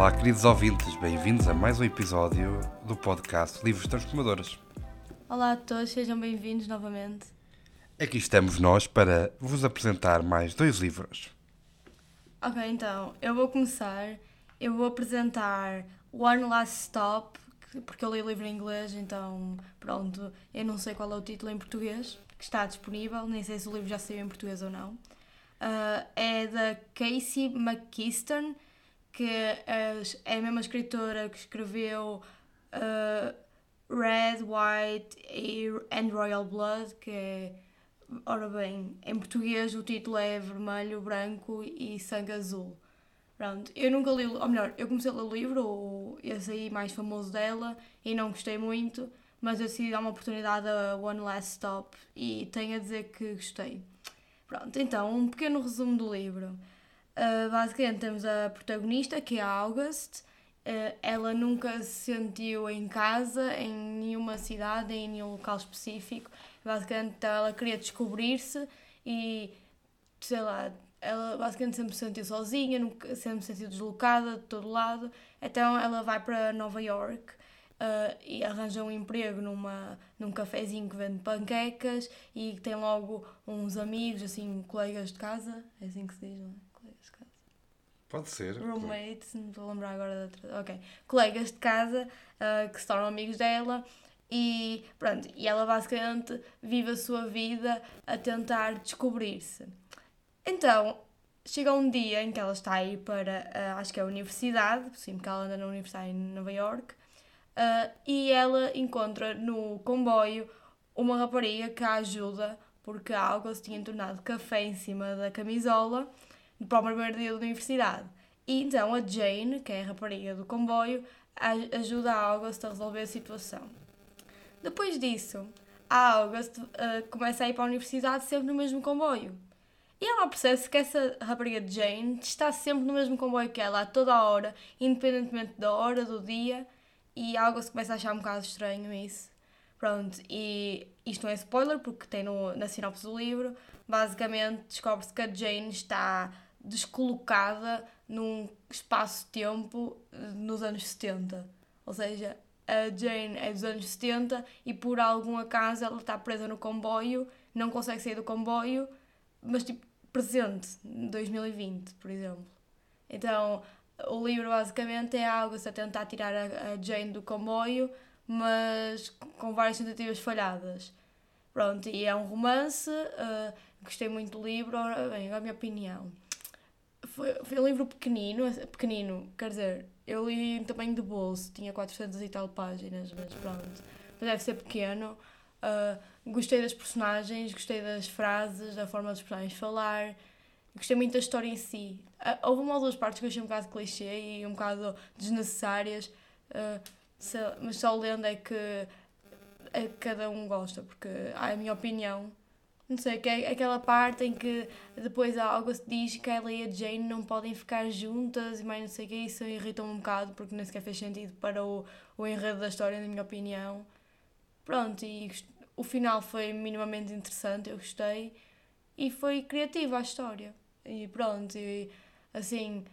Olá, queridos ouvintes, bem-vindos a mais um episódio do podcast Livros Transformadores. Olá a todos, sejam bem-vindos novamente. Aqui estamos nós para vos apresentar mais dois livros. Ok, então, eu vou começar. Eu vou apresentar One Last Stop, que- porque eu li o livro em inglês, então, pronto, eu não sei qual é o título em português, que está disponível, nem sei se o livro já saiu em português ou não. Ah, é da Casey McKeeston, que é a mesma escritora que escreveu ah, Red, White e- and Royal Blood, que é Ora bem, em português o título é Vermelho, Branco e Sangue Azul. Pronto, eu nunca li, ou melhor, eu comecei a ler o livro, esse aí mais famoso dela, e não gostei muito, mas eu decidi dar uma oportunidade a One Last Stop e tenho a dizer que gostei. Pronto, então, um pequeno resumo do livro. Uh, basicamente temos a protagonista, que é a August. Uh, ela nunca se sentiu em casa, em nenhuma cidade, em nenhum local específico. Basicamente então, ela queria descobrir-se e, sei lá, ela basicamente sempre se sentiu sozinha, nunca, sempre se sentiu deslocada de todo lado. Então ela vai para Nova York uh, e arranja um emprego numa, num cafezinho que vende panquecas e tem logo uns amigos, assim, colegas de casa. É assim que se diz, não é? Pode ser. Roommates, não estou a lembrar agora da outra. Ok. Colegas de casa ah, que se tornam amigos dela e pronto. E ela basicamente vive a sua vida a tentar descobrir-se. Então, chega um dia em que ela está a ir para, ah, acho que é a universidade, sim, porque ela anda na universidade em Nova York, ah, e ela encontra no comboio uma rapariga que a ajuda porque a August tinha tornado café em cima da camisola para o primeiro dia da universidade. E então a Jane, que é a rapariga do comboio, ajuda a August a resolver a situação. Depois disso, a August ah, começa a ir para a universidade sempre no mesmo comboio. E ela percebe-se que essa rapariga de Jane está sempre no mesmo comboio que ela, a toda a hora, independentemente da hora, do dia, e a August começa a achar um bocado estranho isso. Pronto, e isto não é spoiler porque tem no, na sinopse do livro. Basicamente, descobre-se que a Jane está descolocada num espaço-tempo eh, nos anos 70. Ou seja, a Jane é dos anos 70 e por algum acaso ela está presa no comboio, não consegue sair do comboio, mas tipo presente, em 2020, por exemplo. Então, o livro basicamente é algo a tentar tirar a, Jane do comboio, mas com várias tentativas falhadas. Pronto, e é um romance, ah, gostei muito do livro, bem, a minha opinião. Foi, foi um livro pequenino, pequenino, quer dizer, eu li em tamanho de bolso, tinha 400 e tal páginas, mas pronto, mas deve ser pequeno. Ah, gostei das personagens, gostei das frases, da forma dos personagens falar, gostei muito da história em si. Ah, houve uma ou duas partes que eu achei um bocado clichê e um bocado desnecessárias, ah, se- mas só lendo é que é cada um gosta, porque é a minha opinião. Não sei, que é aquela parte em que depois a August diz que ela e a Jane não podem ficar juntas e mais não sei o que, isso irrita-me um bocado porque nem sequer fez sentido para o, o enredo da história, na minha opinião. Pronto, e o final foi minimamente interessante, eu gostei e foi criativa a história. E pronto, e assim,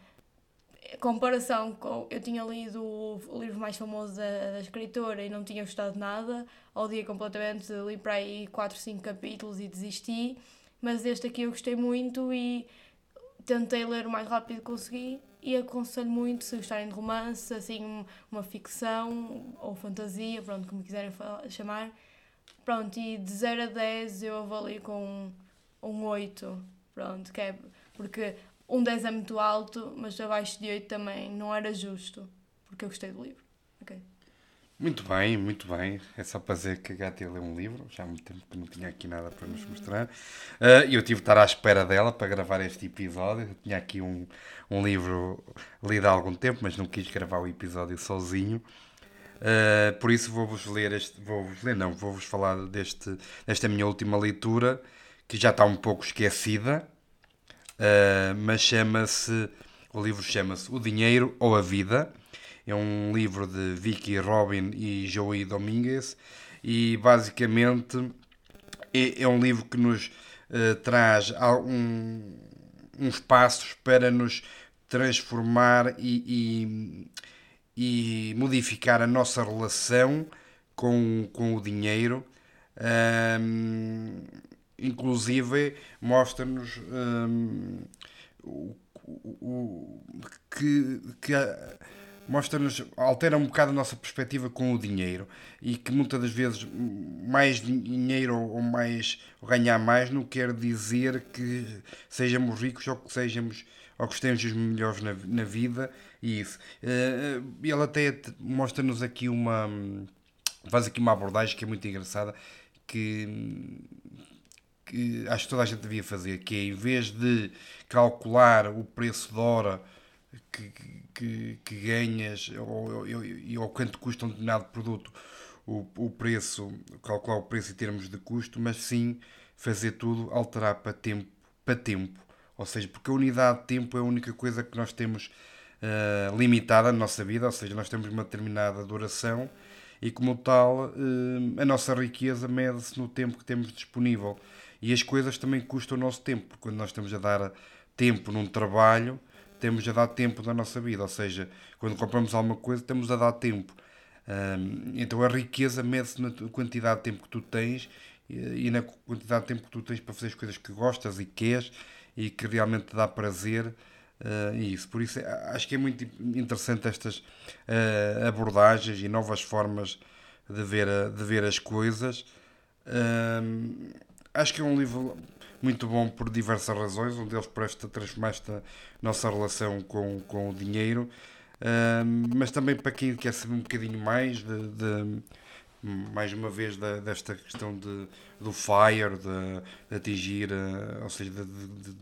comparação com. Eu tinha lido o, livro mais famoso da, da escritora e não tinha gostado de nada, odiei completamente, li para aí 4, 5 capítulos e desisti, mas este aqui eu gostei muito e tentei ler o mais rápido que consegui e aconselho muito se gostarem de romance, assim, um- uma ficção ou fantasia, pronto, como quiserem chamar. Pronto, e de 0 a 10 eu avalio com um 8, pronto, que é porque um 10 é muito alto, mas abaixo de 8 também não era justo, porque eu gostei do livro. Ok. Muito bem, muito bem. É só para dizer que a Gata ler um livro, já há muito tempo que não tinha aqui nada para nos mostrar. Ah, E eu tive de estar à espera dela para gravar este episódio. Eu tinha aqui um, um livro lido há algum tempo, mas não quis gravar o episódio sozinho. Ah, por isso vou-vos ler este. Vou-vos ler, não, vou-vos falar deste, desta minha última leitura, que já está um pouco esquecida. Uh, mas chama-se o livro chama-se O Dinheiro ou a Vida é um livro de Vicky Robin e Joey Dominguez e basicamente é, é um livro que nos uh, traz algum, uns passos para nos transformar e, e, e modificar a nossa relação com, com o dinheiro. Um, inclusive mostra-nos um, o, o, que, que mostra-nos, altera um bocado a nossa perspectiva com o dinheiro e que muitas das vezes mais dinheiro ou mais ou ganhar mais não quer dizer que sejamos ricos ou que sejamos ou que estejamos melhores na, na vida e isso. Uh, ele até mostra-nos aqui uma faz aqui uma abordagem que é muito engraçada que, que acho que toda a gente devia fazer, que é em vez de calcular o preço de hora que, que, que ganhas ou, ou, ou quanto custa um determinado produto, o, o preço, calcular o preço em termos de custo, mas sim fazer tudo, alterar para tempo, para tempo. Ou seja, porque a unidade de tempo é a única coisa que nós temos uh, limitada na nossa vida, ou seja, nós temos uma determinada duração e, como tal, uh, a nossa riqueza mede-se no tempo que temos disponível. E as coisas também custam o nosso tempo, porque quando nós estamos a dar tempo num trabalho, temos a dar tempo da nossa vida, ou seja, quando compramos alguma coisa, temos a dar tempo. Então a riqueza mede-se na quantidade de tempo que tu tens e, na quantidade de tempo que tu tens para fazer as coisas que gostas e queres e que realmente te dá prazer. Uh, isso. Por isso acho que é muito interessante estas uh, abordagens e novas formas de ver, de ver as coisas. Uh, acho que é um livro muito bom por diversas razões, um deles por esta transformar esta nossa relação com, com o dinheiro, mas também para quem quer saber um bocadinho mais de, de mais uma vez da, desta questão de, do FIRE, de, de atingir, uh, ou seja, de, de,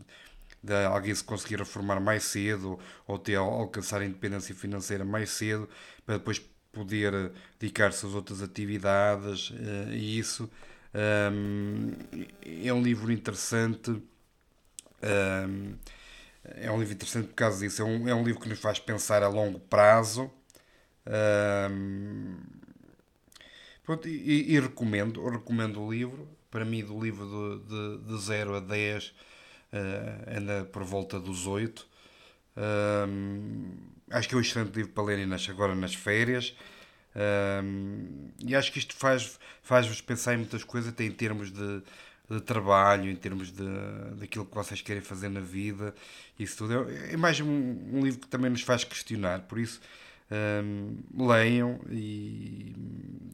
de, alguém se conseguir reformar mais cedo ou ter alcançar a independência financeira mais cedo para depois poder dedicar-se às outras atividades uh, e isso um, é um livro interessante. Um, é um livro interessante por causa disso. É um, é um livro que nos faz pensar a longo prazo. Um, pronto, e, e, recomendo, recomendo o livro. Para mim, do livro de, de, de 0 a 10, uh, ah, anda por volta dos 8. Um, acho que é um excelente livro para lerem nas, agora nas férias. Um, e acho que isto faz, faz-vos pensar em muitas coisas, até em termos de, de trabalho, em termos de, daquilo que vocês querem fazer na vida, isso tudo. É, é mais um, um livro que também nos faz questionar, por isso um, leiam e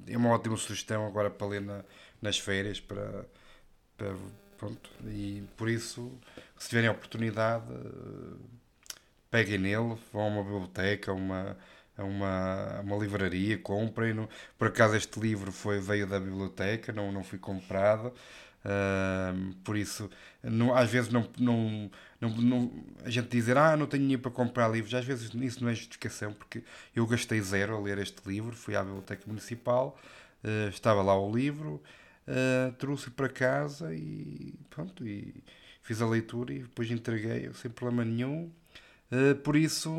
é uma ótima sugestão agora para ler na, nas férias para, para, pronto, e por isso se tiverem oportunidade peguem nele, vão a uma biblioteca, uma a uma, uma livraria, comprem-no. Por acaso este livro foi, veio da biblioteca, não, não fui comprado. Uh, por isso, não, às vezes não, não, não, não, a gente dizer ah, não tenho dinheiro para comprar livros, às vezes isso não é justificação, porque eu gastei zero a ler este livro, fui à Biblioteca Municipal, uh, estava lá o livro, uh, trouxe para casa e pronto, e fiz a leitura e depois entreguei sem problema nenhum. Uh, por isso,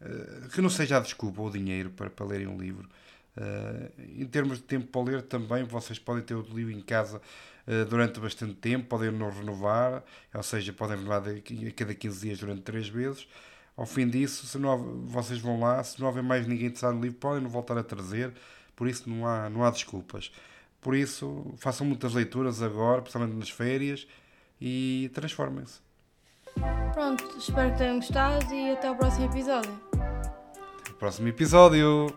eh, que não seja a desculpa ou o dinheiro para, para lerem um livro. Uh, em termos de tempo para ler, também vocês podem ter o livro em casa uh, durante bastante tempo, podem não renovar, ou seja, podem renovar a cada 15 dias durante 3 vezes. Ao fim disso, se não, vocês vão lá, se não houver mais ninguém interessado no livro, podem não voltar a trazer, por isso não há, não há desculpas. Por isso, façam muitas leituras agora, principalmente nas férias, e transformem-se. Pronto, espero que tenham gostado e até o próximo episódio próximo episódio.